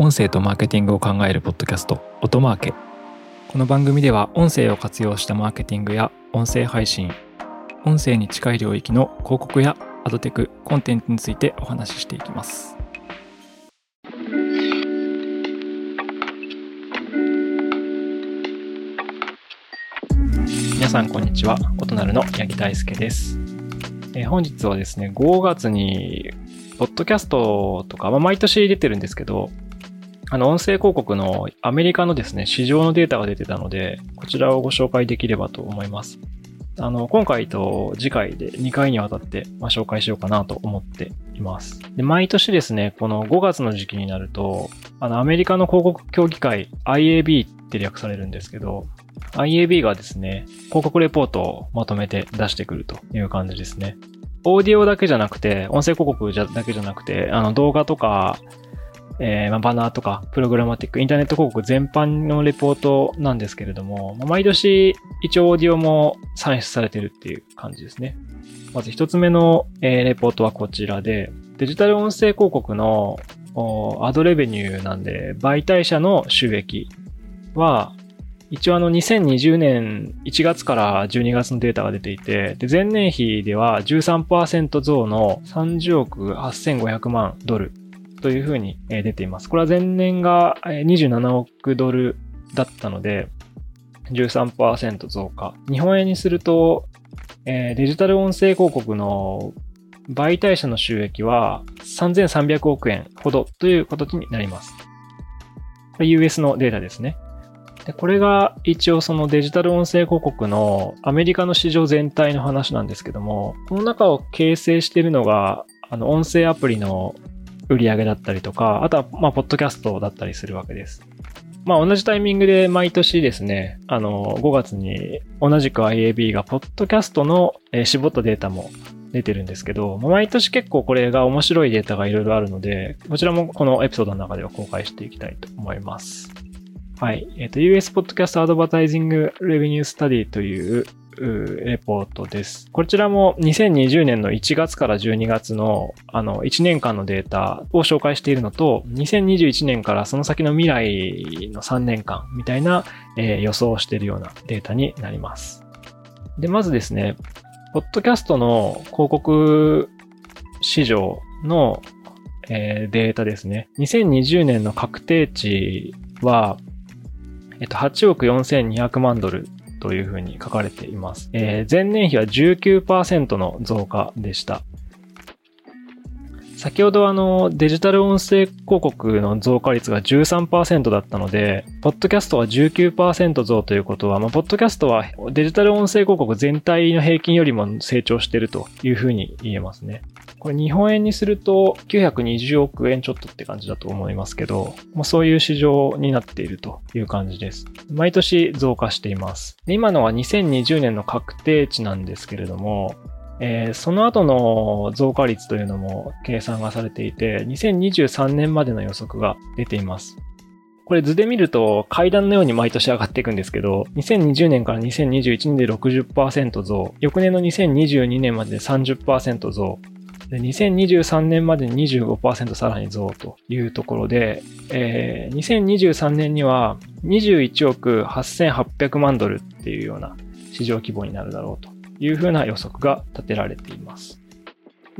音声とマーケティングを考えるポッドキャスト音マーケ。この番組では音声を活用したマーケティングや音声配信音声に近い領域の広告やアドテクコンテンツについてお話ししていきます。皆さんこんにちは。音なるの八木大輔です。え本日はですね5月にポッドキャストとか、まあ、毎年出てるんですけど、あの、音声広告のアメリカのですね、市場のデータが出てたので、こちらをご紹介できればと思います。あの、今回と次回で2回にわたって、ま、紹介しようかなと思っています。で、毎年ですね、この5月の時期になると、あの、アメリカの広告協議会 IAB って略されるんですけど、IAB がですね、広告レポートをまとめて出してくるという感じですね。オーディオだけじゃなくて、音声広告だけじゃなくて、あの動画とか、えーまあ、バナーとか、プログラマティック、インターネット広告全般のレポートなんですけれども、まあ毎年一応オーディオも算出されてるっていう感じですね。まず一つ目の、えーレポートはこちらで、デジタル音声広告のアドレベニューなんで、媒体者の収益は、一応あの2020年1月から12月のデータが出ていて、で前年比では13%増の30億8500万ドルというふうに出ています。これは前年が27億ドルだったので、13%増加。日本円にすると、えデジタル音声広告の媒体者の収益は3300億円ほどという形になります。US のデータですね。でこれが一応そのデジタル音声広告のアメリカの市場全体の話なんですけども、この中を形成しているのが、あの音声アプリの売り上げだったりとか、あとはまあ、ポッドキャストだったりするわけです。まあ同じタイミングで毎年ですね、あの5月に同じく IAB がポッドキャストの絞ったデータも出てるんですけど、毎年結構これが面白いデータがいろいろあるので、こちらもこのエピソードの中では公開していきたいと思います。はい。えっ、と、US Podcast Advertising Revenue Study というレポートです。こちらも2020年の1月から12月のあの1年間のデータを紹介しているのと、2021年からその先の未来の3年間みたいな、えー予想をしているようなデータになります。で、まずですね、ポッドキャストの広告市場の、えーデータですね。2020年の確定値は、えっと、8億4200万ドルというふうに書かれています。えー前年比は19%の増加でした。先ほどあのデジタル音声広告の増加率が13%だったので、ポッドキャストは19%増ということは、まあ、ポッドキャストはデジタル音声広告全体の平均よりも成長しているというふうに言えますね。これ日本円にすると920億円ちょっとって感じだと思いますけど、まあ、そういう市場になっているという感じです。毎年増加しています。今のは2020年の確定値なんですけれども、えーその後の増加率というのも計算がされていて、2023年までの予測が出ています。これ図で見ると階段のように毎年上がっていくんですけど、2020年から2021年で60%増、翌年の2022年までで30%増、で2023年までに25%さらに増というところで、えー2023年には21億8800万ドルっていうような市場規模になるだろうというふうな予測が立てられています。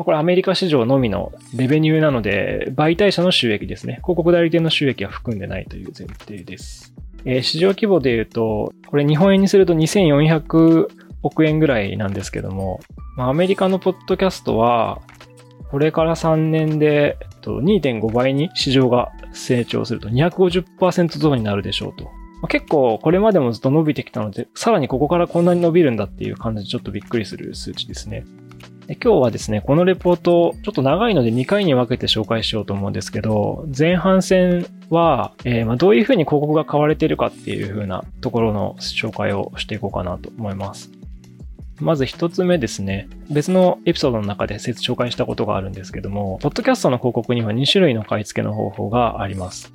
これアメリカ市場のみのレベニューなので、媒体者の収益ですね。広告代理店の収益は含んでないという前提です。えー市場規模で言うと、これ日本円にすると2400億円ぐらいなんですけども、アメリカのポッドキャストは、これから3年でえっと2.5倍に市場が成長すると250%増になるでしょうと。結構これまでもずっと伸びてきたので、さらにここからこんなに伸びるんだっていう感じでちょっとびっくりする数値ですね。で今日はですね、このレポートを、ちょっと長いので2回に分けて紹介しようと思うんですけど、前半戦は、えーまどういうふうに広告が買われているかっていうふうなところの紹介をしていこうかなと思います。まず一つ目ですね。別のエピソードの中で説紹介したことがあるんですけども、ポッドキャストの広告には2種類の買い付けの方法があります。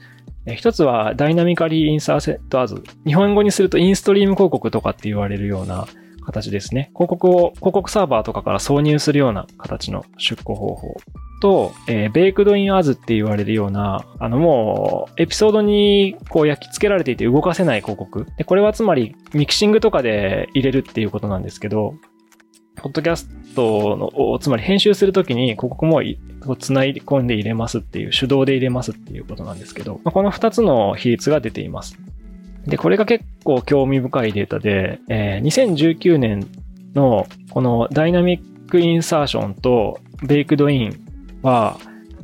一つは Dynamically Inserted Ads。日本語にするとインストリーム広告とかって言われるような形ですね。広告を、広告サーバーとかから挿入するような形の出稿方法と、えー、 Baked-in Ads って言われるような、あのもう、エピソードにこう焼き付けられていて動かせない広告。で、これはつまりミキシングとかで入れるっていうことなんですけど、ポッドキャストの、つまり編集するときに広告も繋い込んで入れますっていう、手動で入れますっていうことなんですけど、この2つの比率が出ています。で、これが結構興味深いデータで、えー、2019年のこのダイナミックインサーションとベイクドインは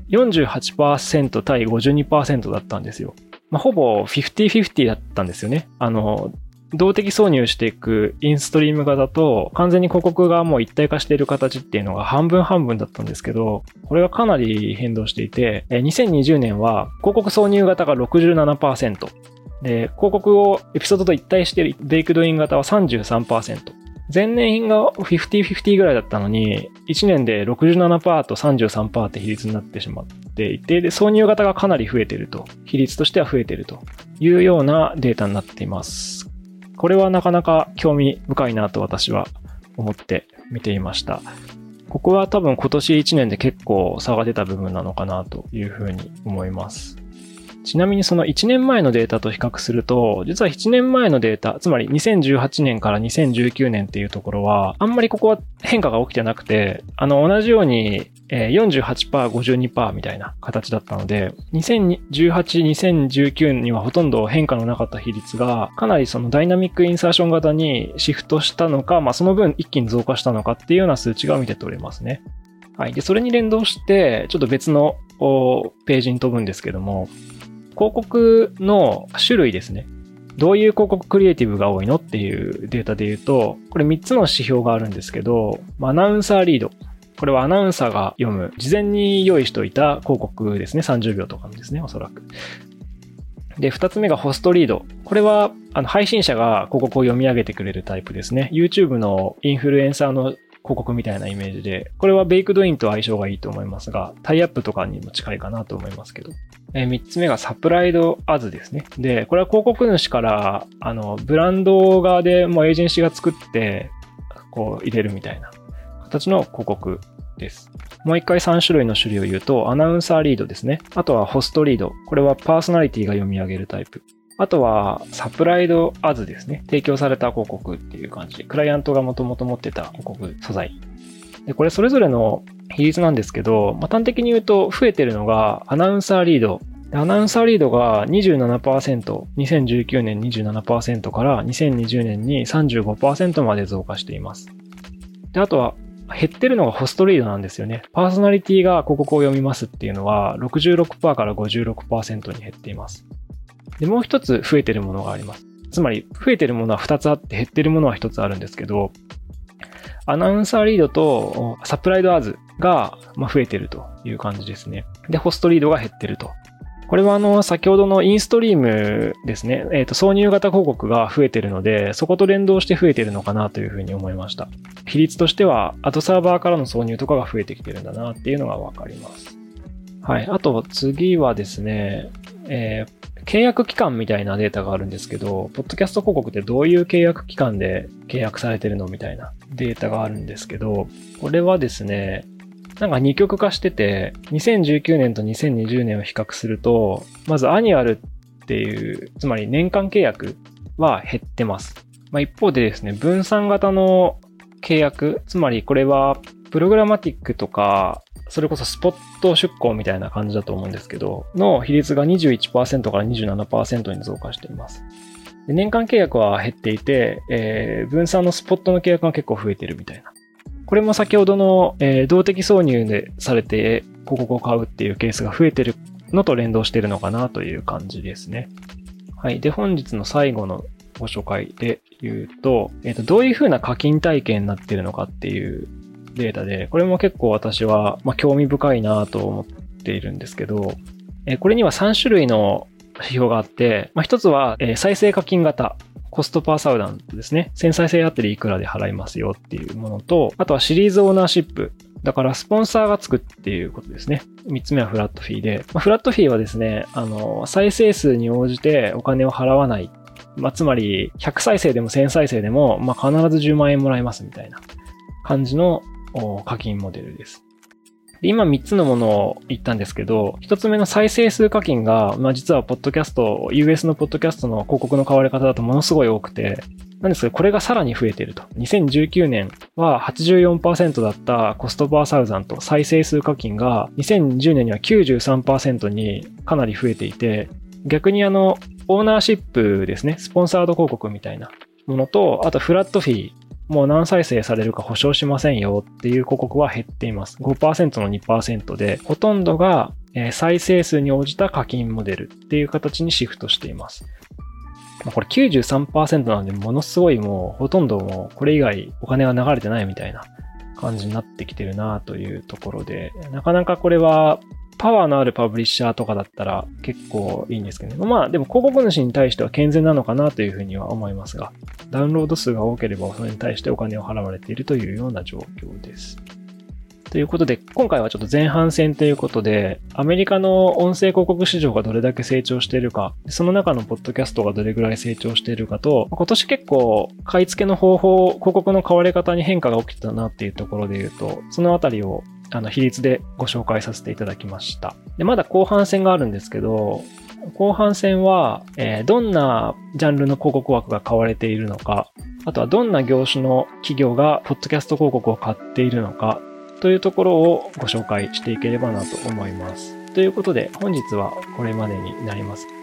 48%対52%だったんですよ。まあ、ほぼ50-50だったんですよね。あの、動的挿入していくインストリーム型と完全に広告がもう一体化している形っていうのが半分半分だったんですけど、これがかなり変動していて、2020年は広告挿入型が67%、で、広告をエピソードと一体しているベイクドイン型は33%。前年が50-50ぐらいだったのに、1年で67%と33%って比率になってしまっていて、で、挿入型がかなり増えてると。比率としては増えてるというようなデータになっています。これはなかなか興味深いなと私は思って見ていました。ここは多分今年1年で結構差が出た部分なのかなというふうに思います。ちなみにその1年前のデータと比較すると、実は1年前のデータ、つまり2018年から2019年っていうところは、あんまりここは変化が起きてなくて、あの、同じように48%、52%みたいな形だったので、2018、2019にはほとんど変化のなかった比率が、かなりそのダイナミックインサーション型にシフトしたのか、まあその分一気に増加したのかっていうような数値が見て取れますね。はい。で、それに連動して、ちょっと別のページに飛ぶんですけども、広告の種類ですね。どういう広告クリエイティブが多いのっていうデータで言うと、これ3つの指標があるんですけど、アナウンサーリード。これはアナウンサーが読む、事前に用意しておいた広告ですね。30秒とかのですね、おそらく。で、2つ目がホストリード。これは、あの、配信者が広告を読み上げてくれるタイプですね。YouTube のインフルエンサーの広告みたいなイメージで、これは baked-in と相性がいいと思いますが、タイアップとかにも近いかなと思いますけど。えー、3つ目が supplied ads ですね。で、これは広告主から、あの、ブランド側でもうエージェンシーが作って、こう入れるみたいな形の広告です。もう一回3種類の種類を言うと、 announcer read ですね。あとは host read。これはパーソナリティが読み上げるタイプ。あとは、 supplied ads ですね。提供された広告っていう感じ。クライアントがもともと持ってた広告素材。で、これそれぞれの比率なんですけど、まあ、端的に言うと増えてるのがアナウンサーリード。アナウンサーリードが27%、2019年27%から2020年に35%まで増加しています。で、あとは減ってるのがホストリードなんですよね。パーソナリティが広告を読みますっていうのは66%から56%に減っています。で、もう一つ増えてるものがあります。つまり、増えてるものは2つあって減ってるものは1つあるんですけど、アナウンサーリードとサプライドアーズが増えてるという感じですね。で、ホストリードが減ってると。これはあの、先ほどのインストリームですね。えっ、ー、と、挿入型広告が増えてるので、そこと連動して増えてるのかなというふうに思いました。比率としては、アドサーバーからの挿入とかが増えてきてるんだなっていうのがわかります。はい。あと、次はですね、えー、契約期間みたいなデータがあるんですけど、ポッドキャスト広告ってどういう契約期間で契約されてるのみたいなデータがあるんですけど、これはですね、なんか二極化してて、2019年と2020年を比較すると、まず annual っていう、つまり年間契約は減ってます。まあ、一方でですね、分散型の契約、つまりこれは programmatic とかそれこそスポット出稿みたいな感じだと思うんですけど、の比率が21%から27%に増加しています。年間契約は減っていて、えー、分散のスポットの契約が結構増えてるみたいな。これも先ほどの、えー、動的挿入でされて広告を買うっていうケースが増えてるのと連動してるのかなという感じですね。はい。で、本日の最後のご紹介で言うと、えっ、ー、と、どういうふうな課金体験になってるのかっていうデータで、これも結構私は、ま、興味深いなと思っているんですけど、えこれには3種類の指標があって、まあ、一つは、え再生課金型。コストパーサウダントですね。1000再生あたりいくらで払いますよっていうものと、あとはシリーズオーナーシップ。だからスポンサーがつくっていうことですね。三つ目はフラットフィーで、まあ、フラットフィーはですね、あの、再生数に応じてお金を払わないまあ、つまり、100再生でも1000再生でも、まあ、必ず10万円もらえますみたいな感じの課金モデルです。今3つのものを言ったんですけど、1つ目の再生数課金が、まあ実はポッドキャスト、US のポッドキャストの広告の買われ方だとものすごい多くて、なんですけど、これがさらに増えていると。2019年は84%だったコストパーサウザント再生数課金が2010年には93%にかなり増えていて、逆にあの、オーナーシップですね、スポンサード広告みたいなものと、あとフラットフィー、もう何再生されるか保証しませんよっていう広告は減っています。5%の2%で、ほとんどが再生数に応じた課金モデルっていう形にシフトしています。これ93%なんで、ものすごいもうほとんどもうこれ以外お金が流れてないみたいな感じになってきてるなというところで、なかなかこれはパワーのあるパブリッシャーとかだったら結構いいんですけどね。まあでも広告主に対しては健全なのかなというふうには思いますが、ダウンロード数が多ければそれに対してお金を払われているというような状況です。ということで、今回はちょっと前半戦ということで、アメリカの音声広告市場がどれだけ成長しているか、その中のポッドキャストがどれぐらい成長しているかと、今年結構買い付けの方法、広告の買われ方に変化が起きてたなっていうところで言うと、そのあたりをあの、比率でご紹介させていただきました。で、まだ後半戦があるんですけど、後半戦は、えー、どんなジャンルの広告枠が買われているのか、あとはどんな業種の企業がポッドキャスト広告を買っているのか、というところをご紹介していければなと思います。ということで、本日はこれまでになります。